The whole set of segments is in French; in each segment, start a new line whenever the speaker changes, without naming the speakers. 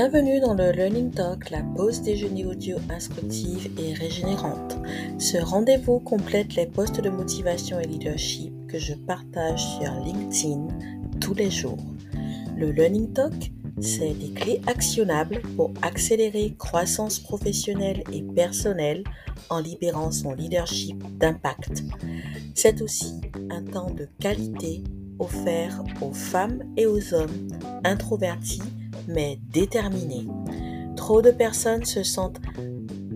Bienvenue dans le Learning Talk, la pause déjeuner audio instructive et régénérante. Ce rendez-vous complète les postes de motivation et leadership que je partage sur LinkedIn tous les jours. Le Learning Talk, c'est des clés actionnables pour accélérer croissance professionnelle et personnelle en libérant son leadership d'impact. C'est aussi un temps de qualité offert aux femmes et aux hommes introvertis mais déterminés. Trop de personnes se sentent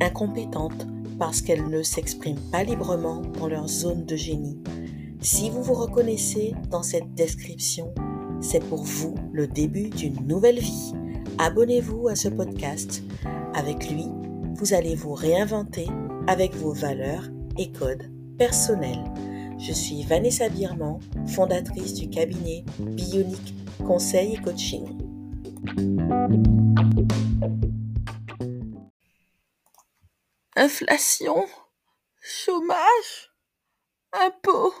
incompétentes parce qu'elles ne s'expriment pas librement dans leur zone de génie. Si vous vous reconnaissez dans cette description, c'est pour vous le début d'une nouvelle vie. Abonnez-vous à ce podcast. Avec lui, vous allez vous réinventer avec vos valeurs et codes personnels. Je suis Vanessa Birman, fondatrice du cabinet Bionic Conseil et Coaching.
Inflation, chômage, impôts,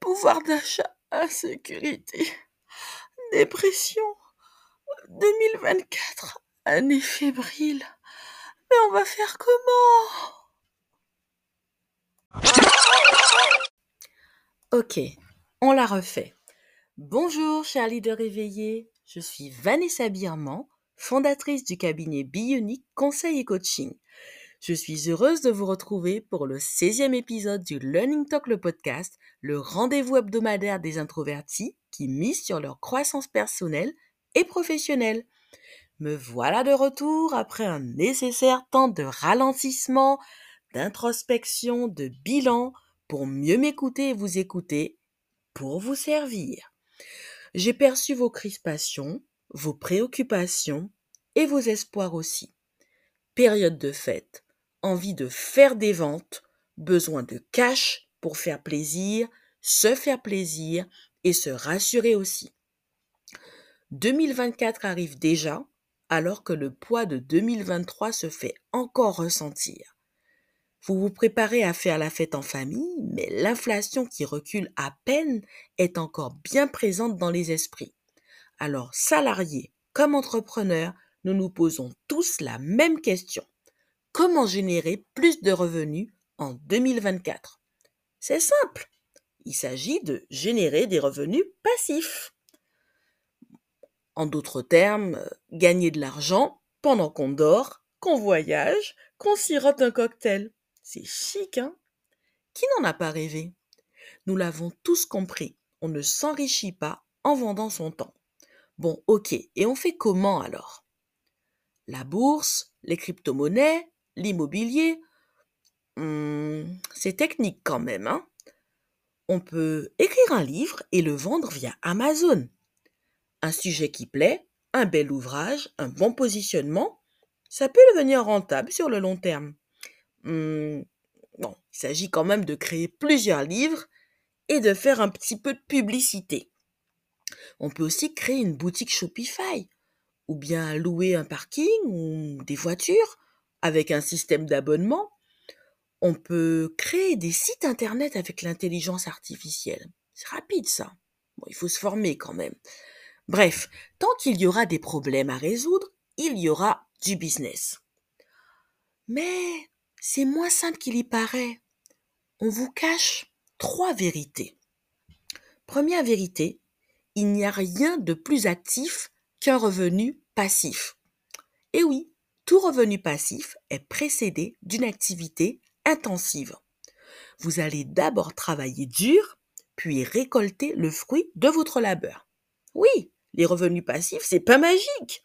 pouvoir d'achat, insécurité, dépression, 2024, année fébrile. Mais on va faire comment?
Ok, on la refait. Bonjour, chers leaders réveillés. Je suis Vanessa Birman, fondatrice du cabinet Bionic Conseil et Coaching. Je suis heureuse de vous retrouver pour le 16e épisode du Learning Talk, le podcast, le rendez-vous hebdomadaire des introvertis qui misent sur leur croissance personnelle et professionnelle. Me voilà de retour après un nécessaire temps de ralentissement, d'introspection, de bilan pour mieux m'écouter et vous écouter, pour vous servir. J'ai perçu vos crispations, vos préoccupations et vos espoirs aussi. Période de fête, envie de faire des ventes, besoin de cash pour faire plaisir, se faire plaisir et se rassurer aussi. 2024 arrive déjà alors que le poids de 2023 se fait encore ressentir. Vous vous préparez à faire la fête en famille, mais l'inflation qui recule à peine est encore bien présente dans les esprits. Alors, salariés comme entrepreneurs, nous nous posons tous la même question. Comment générer plus de revenus en 2024 C'est simple. Il s'agit de générer des revenus passifs. En d'autres termes, gagner de l'argent pendant qu'on dort, qu'on voyage, qu'on sirote un cocktail. C'est chic, hein Qui n'en a pas rêvé? Nous l'avons tous compris, on ne s'enrichit pas en vendant son temps. Bon, ok, et on fait comment alors? La bourse, les crypto-monnaies, l'immobilier, hmm, c'est technique quand même, hein On peut écrire un livre et le vendre via Amazon. Un sujet qui plaît, un bel ouvrage, un bon positionnement, ça peut devenir rentable sur le long terme. Mmh, il s'agit quand même de créer plusieurs livres et de faire un petit peu de publicité. On peut aussi créer une boutique Shopify ou bien louer un parking ou des voitures avec un système d'abonnement. On peut créer des sites internet avec l'intelligence artificielle. C'est rapide ça. Bon, il faut se former quand même. Bref, tant qu'il y aura des problèmes à résoudre, il y aura du business. Mais c'est moins simple qu'il y paraît. On vous cache trois vérités. Première vérité, il n'y a rien de plus actif qu'un revenu passif. Et oui, tout revenu passif est précédé d'une activité intensive. Vous allez d'abord travailler dur, puis récolter le fruit de votre labeur. Oui, les revenus passifs, c'est pas magique.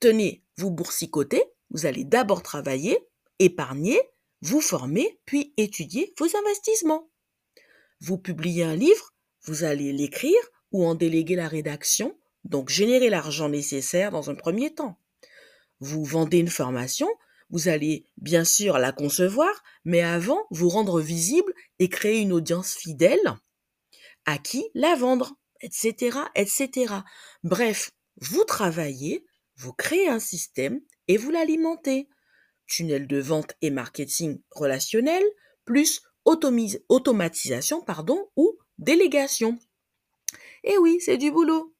Tenez, vous boursicotez, vous allez d'abord travailler, épargner, vous former, puis étudier vos investissements. Vous publiez un livre, vous allez l'écrire ou en déléguer la rédaction, donc générer l'argent nécessaire dans un premier temps. Vous vendez une formation, vous allez bien sûr la concevoir, mais avant vous rendre visible et créer une audience fidèle à qui la vendre, etc., etc. Bref, vous travaillez, vous créez un système et vous l'alimentez tunnel de vente et marketing relationnel, plus automatisation pardon, ou délégation. Et oui, c'est du boulot.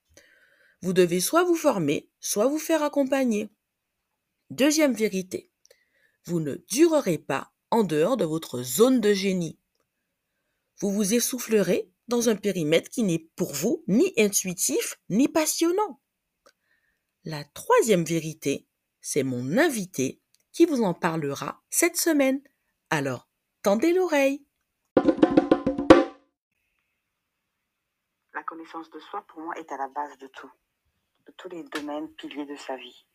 Vous devez soit vous former, soit vous faire accompagner. Deuxième vérité, vous ne durerez pas en dehors de votre zone de génie. Vous vous essoufflerez dans un périmètre qui n'est pour vous ni intuitif ni passionnant. La troisième vérité, c'est mon invité qui vous en parlera cette semaine. Alors, tendez l'oreille.
La connaissance de soi, pour moi, est à la base de tout, de tous les domaines piliers de sa vie.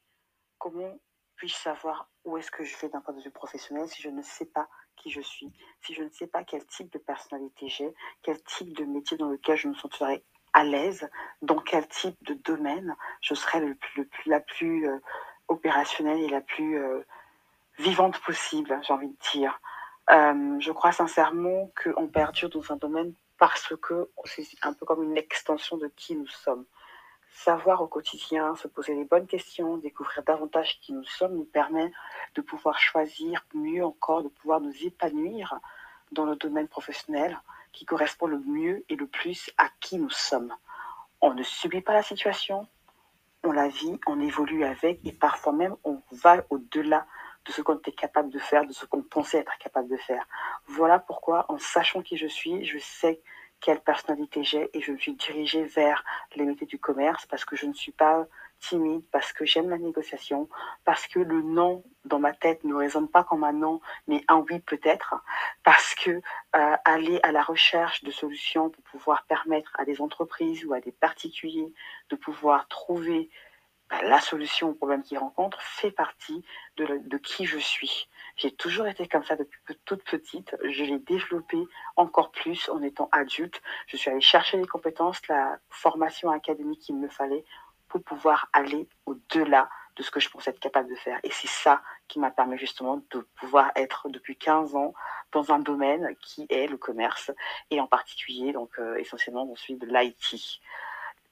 Comment puis-je savoir où est-ce que je vais d'un point de vue professionnel si je ne sais pas qui je suis, si je ne sais pas quel type de personnalité j'ai, quel type de métier dans lequel je me sentirai à l'aise, dans quel type de domaine je serai le plus, la plus euh, opérationnelle et la plus euh, vivante possible, j'ai envie de dire. Euh, je crois sincèrement qu'on perdure dans un domaine parce que c'est un peu comme une extension de qui nous sommes. Savoir au quotidien, se poser les bonnes questions, découvrir davantage qui nous sommes nous permet de pouvoir choisir mieux encore, de pouvoir nous épanouir dans le domaine professionnel qui correspond le mieux et le plus à qui nous sommes. On ne subit pas la situation, on la vit, on évolue avec et parfois même on va au-delà de ce qu'on était capable de faire, de ce qu'on pensait être capable de faire. Voilà pourquoi, en sachant qui je suis, je sais quelle personnalité j'ai et je me suis dirigée vers les métiers du commerce parce que je ne suis pas timide, parce que j'aime la négociation, parce que le non dans ma tête ne résonne pas comme un non, mais un oui peut-être, parce que euh, aller à la recherche de solutions pour pouvoir permettre à des entreprises ou à des particuliers de pouvoir trouver bah, la solution au problème qu'ils rencontrent fait partie de, qui je suis. J'ai toujours été comme ça depuis toute petite. Je l'ai développé encore plus en étant adulte. Je suis allée chercher les compétences, la formation académique qu'il me fallait pour pouvoir aller au-delà de ce que je pensais être capable de faire. Et c'est ça qui m'a permis justement de pouvoir être depuis 15 ans dans un domaine qui est le commerce et en particulier donc euh, essentiellement dans celui de l'IT.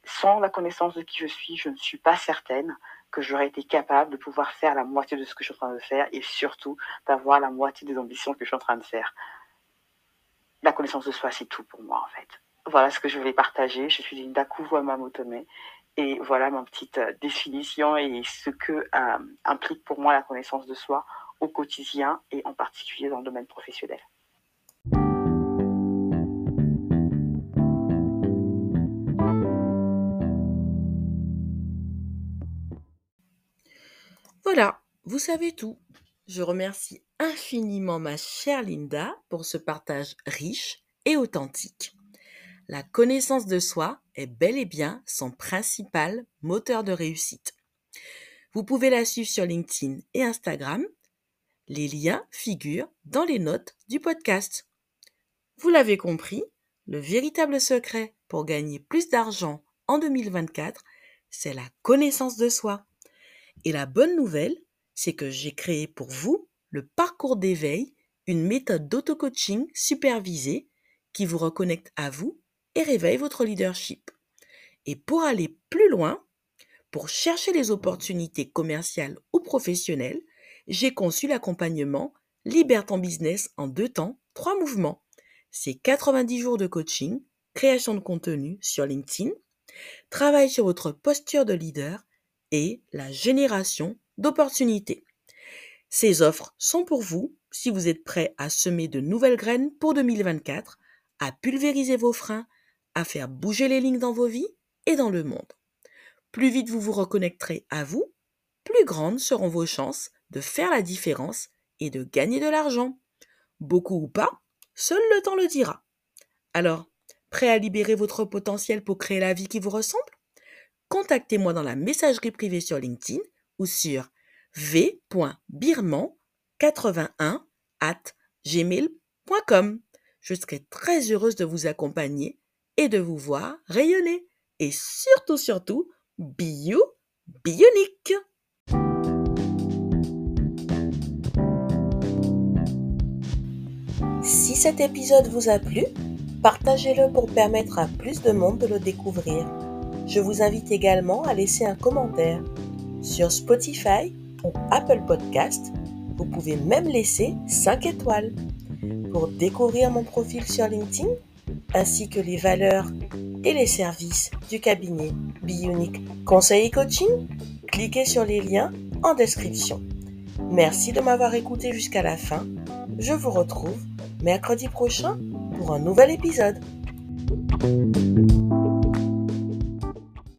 Sans la connaissance de qui je suis, je ne suis pas certaine que j'aurais été capable de pouvoir faire la moitié de ce que je suis en train de faire et surtout d'avoir la moitié des ambitions que je suis en train de faire. La connaissance de soi, c'est tout pour moi en fait. Voilà ce que je voulais partager. Je suis une Dakuwa Mamotome et voilà ma petite euh, définition et ce que euh, implique pour moi la connaissance de soi au quotidien et en particulier dans le domaine professionnel.
Vous savez tout. Je remercie infiniment ma chère Linda pour ce partage riche et authentique. La connaissance de soi est bel et bien son principal moteur de réussite. Vous pouvez la suivre sur LinkedIn et Instagram. Les liens figurent dans les notes du podcast. Vous l'avez compris, le véritable secret pour gagner plus d'argent en 2024, c'est la connaissance de soi. Et la bonne nouvelle, c'est que j'ai créé pour vous le parcours d'éveil, une méthode d'auto-coaching supervisée qui vous reconnecte à vous et réveille votre leadership. Et pour aller plus loin, pour chercher les opportunités commerciales ou professionnelles, j'ai conçu l'accompagnement Libère ton business en deux temps, trois mouvements. C'est 90 jours de coaching, création de contenu sur LinkedIn, travail sur votre posture de leader et la génération d'opportunités. Ces offres sont pour vous si vous êtes prêt à semer de nouvelles graines pour 2024, à pulvériser vos freins, à faire bouger les lignes dans vos vies et dans le monde. Plus vite vous vous reconnecterez à vous, plus grandes seront vos chances de faire la différence et de gagner de l'argent. Beaucoup ou pas, seul le temps le dira. Alors, prêt à libérer votre potentiel pour créer la vie qui vous ressemble? Contactez-moi dans la messagerie privée sur LinkedIn ou sur v.birman81 at gmail.com. Je serai très heureuse de vous accompagner et de vous voir rayonner. Et surtout, surtout, bio, bionique. Si cet épisode vous a plu, partagez-le pour permettre à plus de monde de le découvrir. Je vous invite également à laisser un commentaire sur Spotify ou Apple Podcast. Vous pouvez même laisser 5 étoiles. Pour découvrir mon profil sur LinkedIn, ainsi que les valeurs et les services du cabinet Bionic Conseil et Coaching Cliquez sur les liens en description. Merci de m'avoir écouté jusqu'à la fin. Je vous retrouve mercredi prochain pour un nouvel épisode.